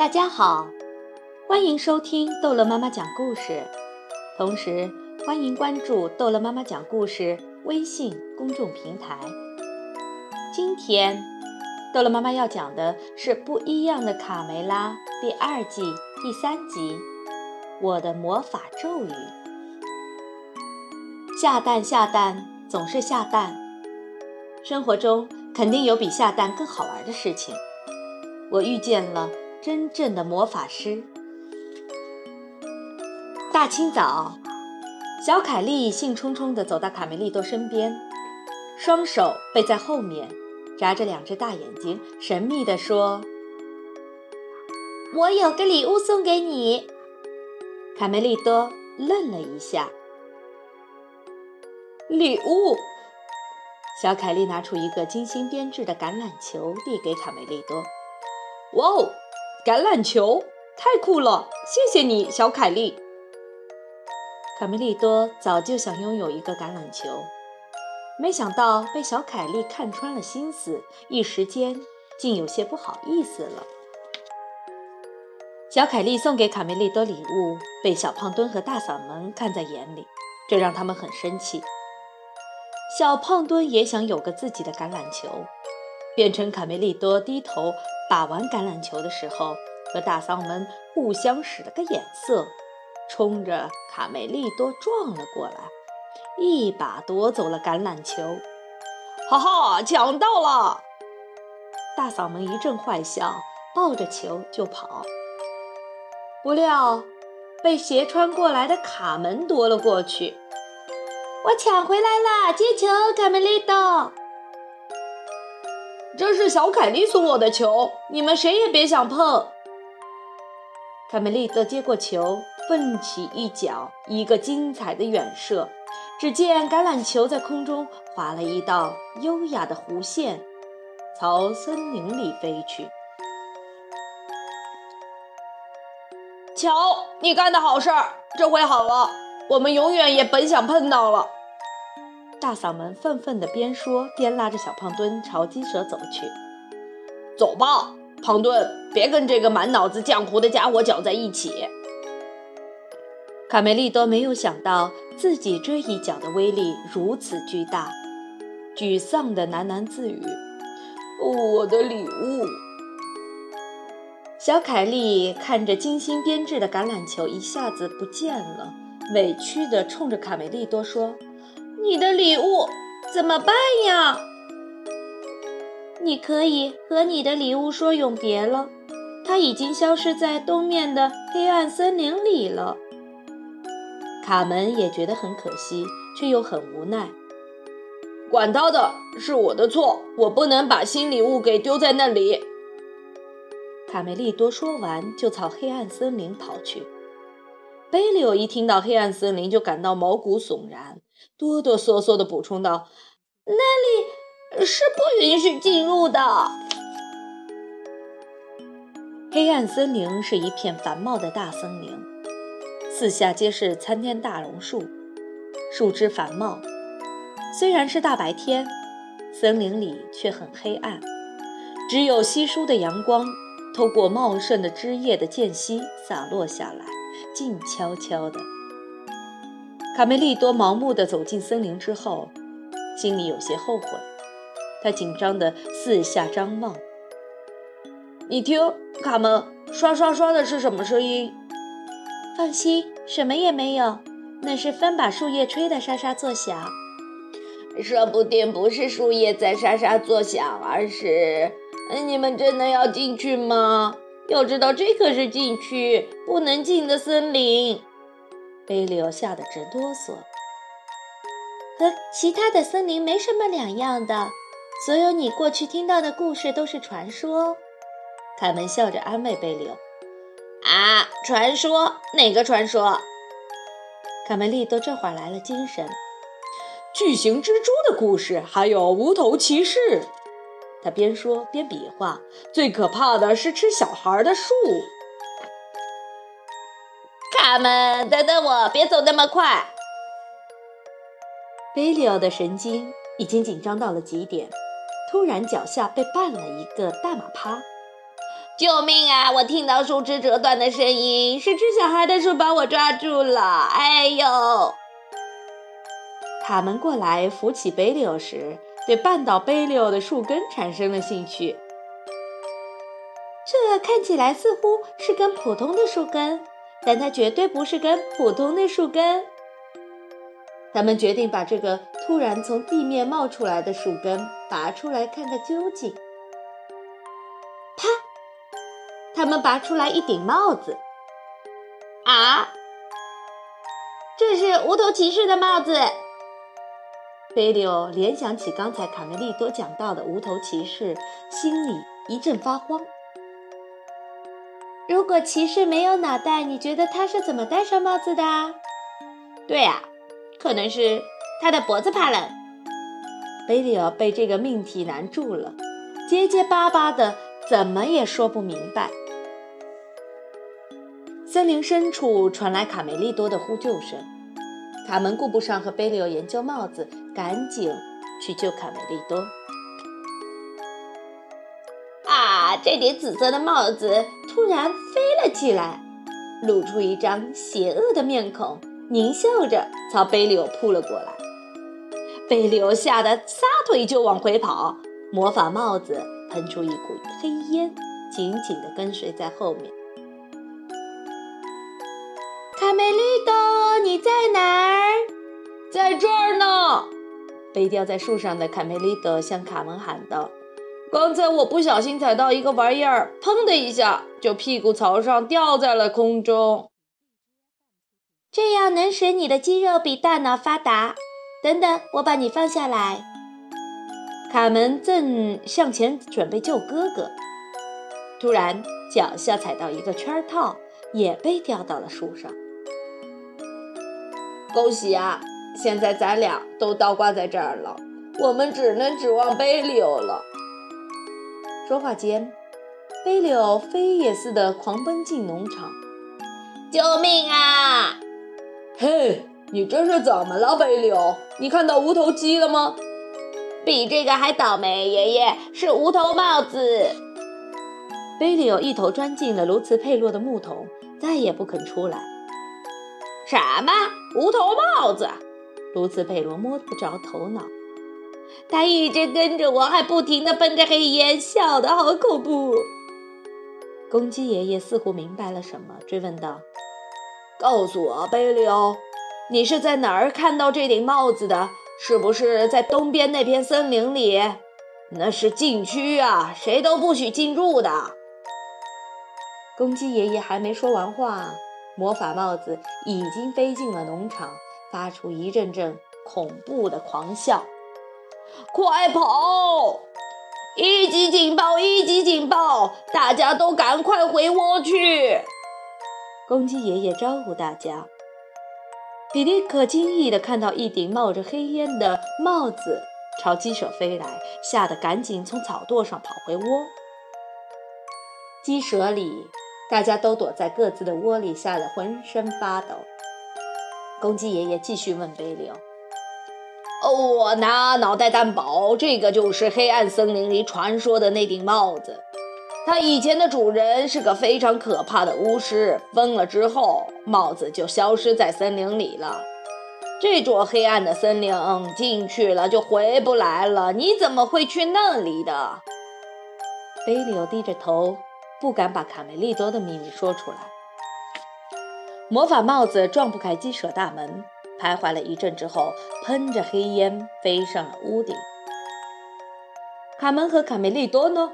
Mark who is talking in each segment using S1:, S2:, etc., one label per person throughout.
S1: 大家好，欢迎收听逗乐妈妈讲故事，同时欢迎关注逗乐妈妈讲故事微信公众平台。今天，逗乐妈妈要讲的是《不一样的卡梅拉》第二季第三集《我的魔法咒语》。下蛋下蛋总是下蛋，生活中肯定有比下蛋更好玩的事情。我遇见了。真正的魔法师。大清早，小凯莉兴冲冲地走到卡梅利多身边，双手背在后面，眨着两只大眼睛，神秘地说：“我有个礼物送给你。”卡梅利多愣了一下。
S2: 礼物？
S1: 小凯莉拿出一个精心编制的橄榄球，递给卡梅利多。
S2: 哇哦！橄榄球太酷了，谢谢你，小凯莉。
S1: 卡梅利多早就想拥有一个橄榄球，没想到被小凯莉看穿了心思，一时间竟有些不好意思了。小凯莉送给卡梅利多礼物，被小胖墩和大嗓门看在眼里，这让他们很生气。小胖墩也想有个自己的橄榄球。变成卡梅利多低头把完橄榄球的时候，和大嗓门互相使了个眼色，冲着卡梅利多撞了过来，一把夺走了橄榄球。
S2: 哈哈，抢到了！
S1: 大嗓门一阵坏笑，抱着球就跑。不料被斜穿过来的卡门夺了过去。我抢回来了，接球，卡梅利多。
S2: 这是小凯莉送我的球，你们谁也别想碰。
S1: 凯梅利则接过球，奋起一脚，一个精彩的远射。只见橄榄球在空中划了一道优雅的弧线，朝森林里飞去。
S2: 瞧，你干的好事儿，这回好了，我们永远也甭想碰到了。
S1: 大嗓门愤愤地边说边拉着小胖墩朝鸡舍走去。
S2: 走吧，胖墩，别跟这个满脑子浆糊的家伙搅在一起。
S1: 卡梅利多没有想到自己这一脚的威力如此巨大，沮丧地喃喃自语：“
S2: 我的礼物。”
S1: 小凯莉看着精心编制的橄榄球一下子不见了，委屈地冲着卡梅利多说。你的礼物怎么办呀？你可以和你的礼物说永别了，它已经消失在东面的黑暗森林里了。卡门也觉得很可惜，却又很无奈。
S2: 管他的，是我的错，我不能把新礼物给丢在那里。
S1: 卡梅利多说完，就朝黑暗森林跑去。贝利欧一听到黑暗森林，就感到毛骨悚然，哆哆嗦嗦地补充道：“那里是不允许进入的。”黑暗森林是一片繁茂的大森林，四下皆是参天大榕树，树枝繁茂。虽然是大白天，森林里却很黑暗，只有稀疏的阳光透过茂盛的枝叶的间隙洒落下来。静悄悄的，卡梅利多盲目地走进森林之后，心里有些后悔。他紧张地四下张望。
S2: 你听，卡门，刷刷刷的是什么声音？
S1: 放心，什么也没有，那是风把树叶吹得沙沙作响。
S2: 说不定不是树叶在沙沙作响，而是……你们真的要进去吗？要知道，这可是禁区，不能进的森林。
S1: 贝利欧吓得直哆嗦。和其他的森林没什么两样的，所有你过去听到的故事都是传说。凯门笑着安慰贝利欧：“
S2: 啊，传说？哪个传说？”
S1: 卡梅利多这会儿来了精神：“
S2: 巨型蜘蛛的故事，还有无头骑士。”
S1: 他边说边比划，
S2: 最可怕的是吃小孩的树。他们，等等我，别走那么快。
S1: 贝利奥的神经已经紧张到了极点，突然脚下被绊了一个大马趴，
S2: 救命啊！我听到树枝折断的声音，是只小孩的手把我抓住了。哎呦！
S1: 卡门过来扶起贝利欧时，对绊倒贝利欧的树根产生了兴趣。
S3: 这看起来似乎是根普通的树根，但它绝对不是根普通的树根。
S1: 他们决定把这个突然从地面冒出来的树根拔出来，看个究竟。啪他们拔出来一顶帽子，
S2: 啊，这是无头骑士的帽子。
S1: 贝利欧联想起刚才卡梅利多讲到的无头骑士，心里一阵发慌。
S3: 如果骑士没有脑袋，你觉得他是怎么戴上帽子的？
S2: 对呀，可能是他的脖子怕冷。
S1: 贝利欧被这个命题难住了，结结巴巴的，怎么也说不明白。森林深处传来卡梅利多的呼救声，卡门顾不上和贝利欧研究帽子，赶紧去救卡梅利多。
S2: 啊！这顶紫色的帽子突然飞了起来，露出一张邪恶的面孔，狞笑着朝贝利欧扑了过来。贝利欧吓得撒腿就往回跑，魔法帽子喷出一股黑烟，紧紧地跟随在后面。
S3: 卡梅利多，你在哪儿？
S2: 在这儿呢！
S1: 被吊在树上的卡梅利多向卡门喊道：“
S2: 刚才我不小心踩到一个玩意儿，砰的一下就屁股朝上掉在了空中。
S3: 这样能使你的肌肉比大脑发达。等等，我把你放下来。”
S1: 卡门正向前准备救哥哥，突然脚下踩到一个圈套，也被吊到了树上。
S2: 恭喜啊！现在咱俩都倒挂在这儿了，我们只能指望背溜了。
S1: 说话间，飞柳飞也似的狂奔进农场。
S2: 救命啊！
S4: 嘿，你这是怎么了，飞柳？你看到无头鸡了吗？
S2: 比这个还倒霉，爷爷是无头帽子。
S1: 贝利欧一头钻进了卢茨佩洛的木桶，再也不肯出来。
S2: 什么无头帽子？
S1: 卢茨佩罗摸不着头脑。
S2: 他一直跟着我，还不停地喷着黑烟，笑得好恐怖。
S1: 公鸡爷爷似乎明白了什么，追问道：“
S4: 告诉我，贝利欧，你是在哪儿看到这顶帽子的？是不是在东边那片森林里？那是禁区啊，谁都不许进入的。”
S1: 公鸡爷爷还没说完话。魔法帽子已经飞进了农场，发出一阵阵恐怖的狂笑。
S2: 快跑！一级警报！一级警报！大家都赶快回窝去！
S1: 公鸡爷爷招呼大家。比利可惊异地看到一顶冒着黑烟的帽子朝鸡舍飞来，吓得赶紧从草垛上跑回窝。鸡舍里。大家都躲在各自的窝里，吓得浑身发抖。公鸡爷爷继续问贝利：“，
S2: 哦我拿脑袋担保，这个就是黑暗森林里传说的那顶帽子。它以前的主人是个非常可怕的巫师，疯了之后，帽子就消失在森林里了。这座黑暗的森林进去了就回不来了。你怎么会去那里的？”
S1: 贝利欧低着头。不敢把卡梅利多的秘密说出来。魔法帽子撞不开鸡舍大门，徘徊了一阵之后，喷着黑烟飞上了屋顶。卡门和卡梅利多呢？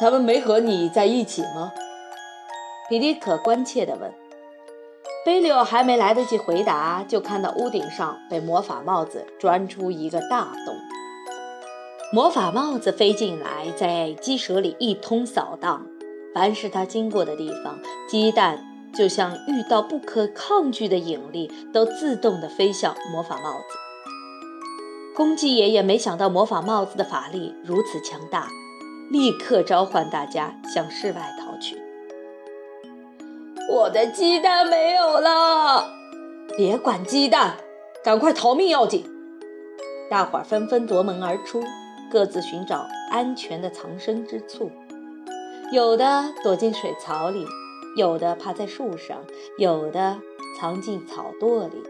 S4: 他们没和你在一起吗？
S1: 皮迪可关切地问。贝利奥还没来得及回答，就看到屋顶上被魔法帽子钻出一个大洞。魔法帽子飞进来，在鸡舍里一通扫荡。凡是他经过的地方，鸡蛋就像遇到不可抗拒的引力，都自动地飞向魔法帽子。公鸡爷爷没想到魔法帽子的法力如此强大，立刻召唤大家向室外逃去。
S2: 我的鸡蛋没有了！
S4: 别管鸡蛋，赶快逃命要紧！
S1: 大伙儿纷纷夺门而出。各自寻找安全的藏身之处。有的躲进水槽里，有的趴在树上，有的藏进草垛里。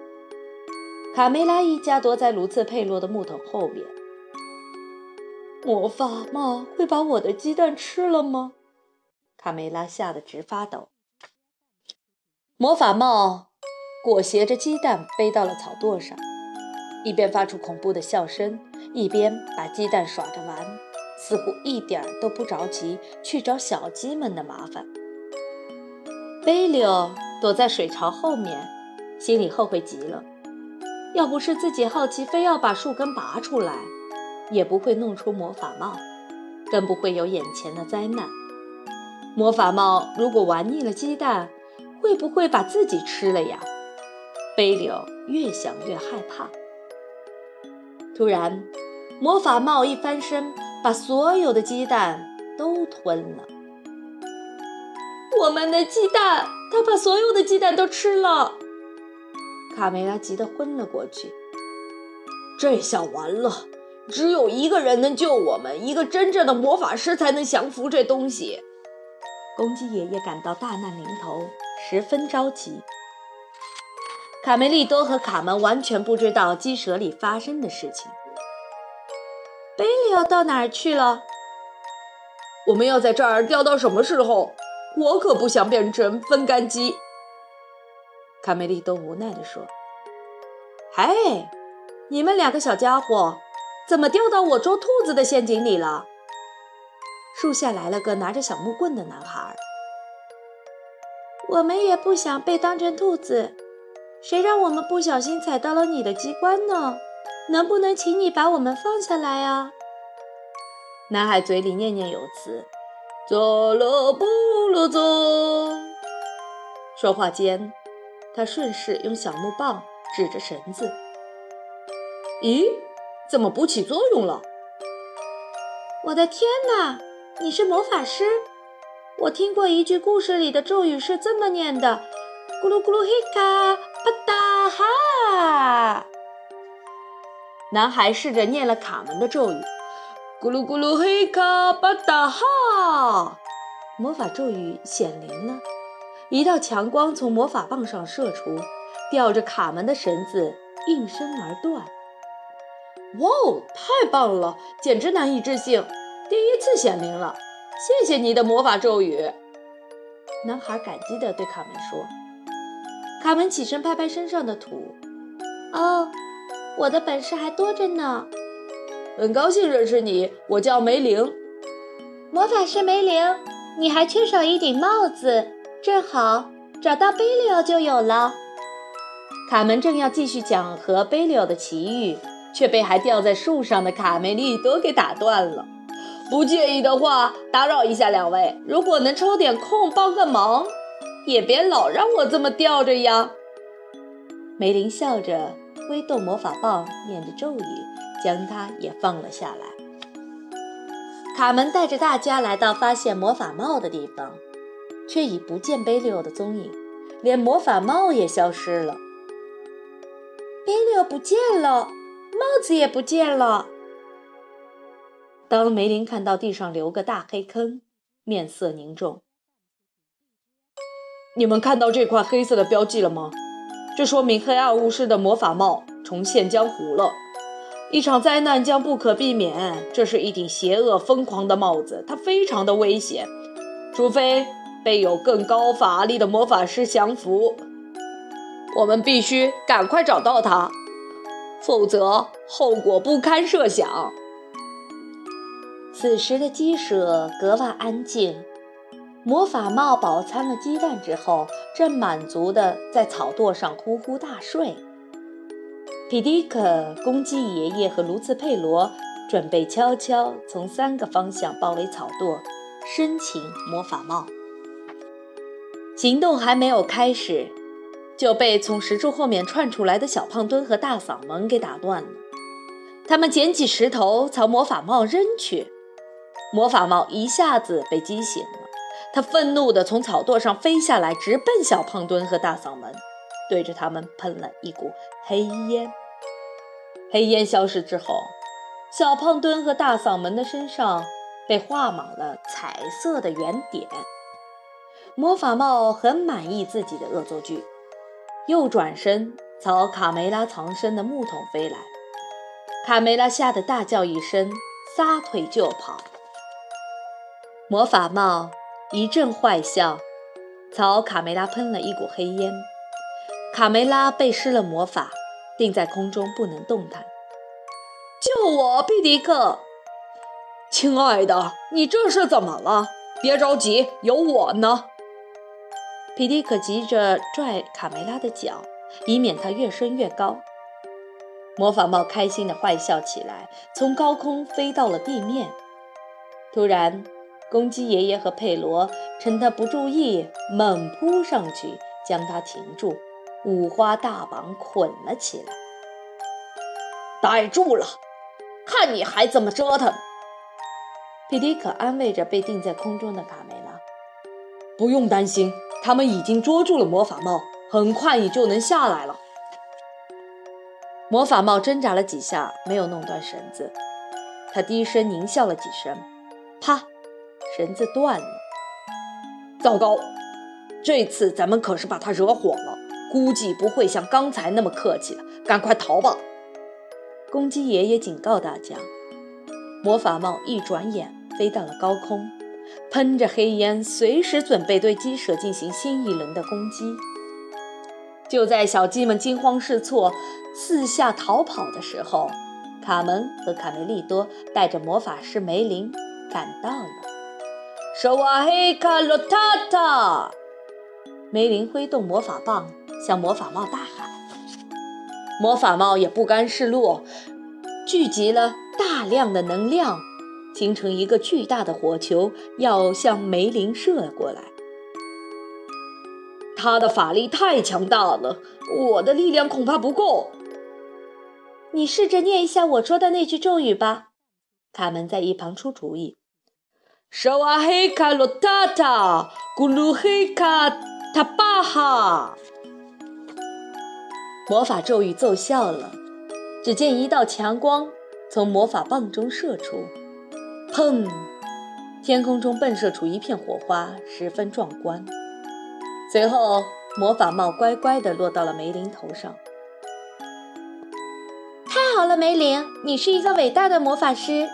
S1: 卡梅拉一家躲在卢茨佩洛的木桶后面。魔法帽会把我的鸡蛋吃了吗？卡梅拉吓得直发抖。魔法帽裹挟着鸡蛋飞到了草垛上，一边发出恐怖的笑声，一边把鸡蛋耍着玩，似乎一点都不着急去找小鸡们的麻烦。贝利奥躲在水槽后面，心里后悔极了。要不是自己好奇，非要把树根拔出来，也不会弄出魔法帽，更不会有眼前的灾难。魔法帽如果玩腻了鸡蛋，会不会把自己吃了呀？贝利奥越想越害怕。突然，魔法帽一翻身，把所有的鸡蛋都吞了。我们的鸡蛋，他把所有的鸡蛋都吃了。卡梅拉急得昏了过去。
S4: 这下完了，只有一个人能救我们，一个真正的魔法师才能降服这东西。
S1: 公鸡爷爷感到大难临头，十分着急。卡梅利多和卡门完全不知道鸡舍里发生的事情。贝利奥到哪儿去了？
S4: 我们要在这儿吊到什么时候？我可不想变成分干鸡。
S1: 卡梅利多无奈地说：“嘿，你们两个小家伙，怎么掉到我捉兔子的陷阱里了？”树下来了个拿着小木棍的男孩。
S3: 我们也不想被当成兔子，谁让我们不小心踩到了你的机关呢？能不能请你把我们放下来啊？
S1: 男孩嘴里念念有词：“
S4: 走了，不了走。”
S1: 说话间。他顺势用小木棒指着绳子，
S4: 咦，怎么不起作用了？
S3: 我的天哪！你是魔法师？我听过一句故事里的咒语是这么念的：咕噜咕噜嘿卡啪哒哈。
S1: 男孩试着念了卡门的咒语：
S4: 咕噜咕噜嘿卡巴达哈。
S1: 魔法咒语显灵了。一道强光从魔法棒上射出，吊着卡门的绳子应声而断。
S4: 哇哦，太棒了，简直难以置信！第一次显灵了，谢谢你的魔法咒语。
S1: 男孩感激地对卡门说。卡门起身拍拍身上的土。
S3: 哦，我的本事还多着呢。
S4: 很高兴认识你，我叫梅林。
S3: 魔法师梅林，你还缺少一顶帽子。正好找到贝利奥就有了。
S1: 卡门正要继续讲和贝利奥的奇遇，却被还吊在树上的卡梅利多给打断了。
S4: 不介意的话，打扰一下两位，如果能抽点空帮个忙，也别老让我这么吊着呀。
S1: 梅林笑着挥动魔法棒，念着咒语，将它也放了下来。卡门带着大家来到发现魔法帽的地方。却已不见贝利奥的踪影，连魔法帽也消失了。
S3: 贝利奥不见了，帽子也不见了。
S1: 当梅林看到地上留个大黑坑，面色凝重。
S4: 你们看到这块黑色的标记了吗？这说明黑暗巫师的魔法帽重现江湖了。一场灾难将不可避免。这是一顶邪恶疯狂的帽子，它非常的危险，除非。被有更高法力的魔法师降服，我们必须赶快找到他，否则后果不堪设想。
S1: 此时的鸡舍格外安静，魔法帽饱餐了鸡蛋之后，正满足的在草垛上呼呼大睡。皮迪克、公鸡爷爷和卢茨佩罗准备悄悄从三个方向包围草垛，申请魔法帽。行动还没有开始，就被从石柱后面窜出来的小胖墩和大嗓门给打断了。他们捡起石头朝魔法帽扔去，魔法帽一下子被激醒了，他愤怒地从草垛上飞下来，直奔小胖墩和大嗓门，对着他们喷了一股黑烟。黑烟消失之后，小胖墩和大嗓门的身上被画满了彩色的圆点。魔法帽很满意自己的恶作剧，又转身朝卡梅拉藏身的木桶飞来。卡梅拉吓得大叫一声，撒腿就跑。魔法帽一阵坏笑，朝卡梅拉喷了一股黑烟。卡梅拉被施了魔法，定在空中不能动弹。
S4: 救我，皮迪克！亲爱的，你这是怎么了？别着急，有我呢。
S1: 皮迪克急着拽卡梅拉的脚，以免她越升越高。魔法帽开心地坏笑起来，从高空飞到了地面。突然，公鸡爷爷和佩罗趁他不注意，猛扑上去，将他停住，五花大绑捆了起来。
S4: 逮住了，看你还怎么折腾！
S1: 皮迪可安慰着被定在空中的卡梅拉：“
S4: 不用担心，他们已经捉住了魔法帽，很快你就能下来了。”
S1: 魔法帽挣扎了几下，没有弄断绳子。他低声狞笑了几声，啪，绳子断了。
S4: 糟糕，这次咱们可是把他惹火了，估计不会像刚才那么客气了。赶快逃吧！
S1: 公鸡爷爷警告大家。魔法帽一转眼飞到了高空，喷着黑烟，随时准备对鸡舍进行新一轮的攻击。就在小鸡们惊慌失措。四下逃跑的时候，卡门和卡梅利多带着魔法师梅林赶到了。
S4: 手瓦黑卡洛塔塔！
S1: 梅林挥动魔法棒向魔法帽大喊。魔法帽也不甘示弱，聚集了大量的能量，形成一个巨大的火球，要向梅林射过来。
S4: 他的法力太强大了，我的力量恐怕不够。
S3: 你试着念一下我说的那句咒语吧。
S1: 卡门在一旁出主意。
S4: 沙瓦黑卡洛塔塔，咕噜黑卡塔巴哈。
S1: 魔法咒语奏效了，只见一道强光从魔法棒中射出，砰！天空中迸射出一片火花，十分壮观。随后，魔法帽乖乖地落到了梅林头上。
S3: 太好了，梅林，你是一个伟大的魔法师。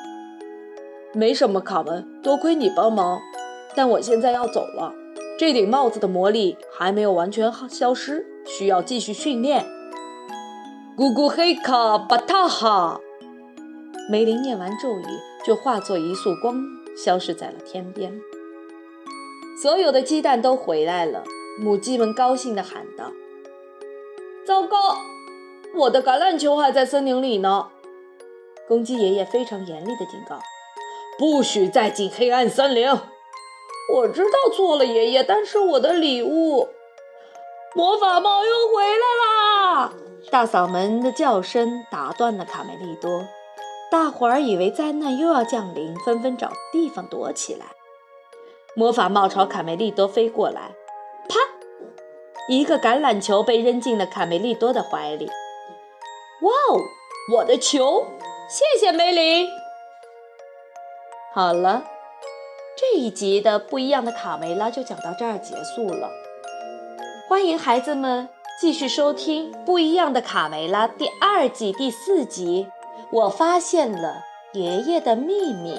S4: 没什么，卡门，多亏你帮忙。但我现在要走了，这顶帽子的魔力还没有完全消失，需要继续训练。咕咕黑卡巴塔哈！
S1: 梅林念完咒语，就化作一束光，消失在了天边。所有的鸡蛋都回来了，母鸡们高兴地喊道：“
S4: 糟糕！”我的橄榄球还在森林里呢，
S1: 公鸡爷爷非常严厉的警告：“
S4: 不许再进黑暗森林！”我知道错了，爷爷，但是我的礼物——魔法帽又回来啦！
S1: 大嗓门的叫声打断了卡梅利多，大伙儿以为灾难又要降临，纷纷找地方躲起来。魔法帽朝卡梅利多飞过来，啪！一个橄榄球被扔进了卡梅利多的怀里。
S4: 哇哦，我的球！谢谢梅林。
S1: 好了，这一集的不一样的卡梅拉就讲到这儿结束了。欢迎孩子们继续收听《不一样的卡梅拉》第二季第四集。我发现了爷爷的秘密。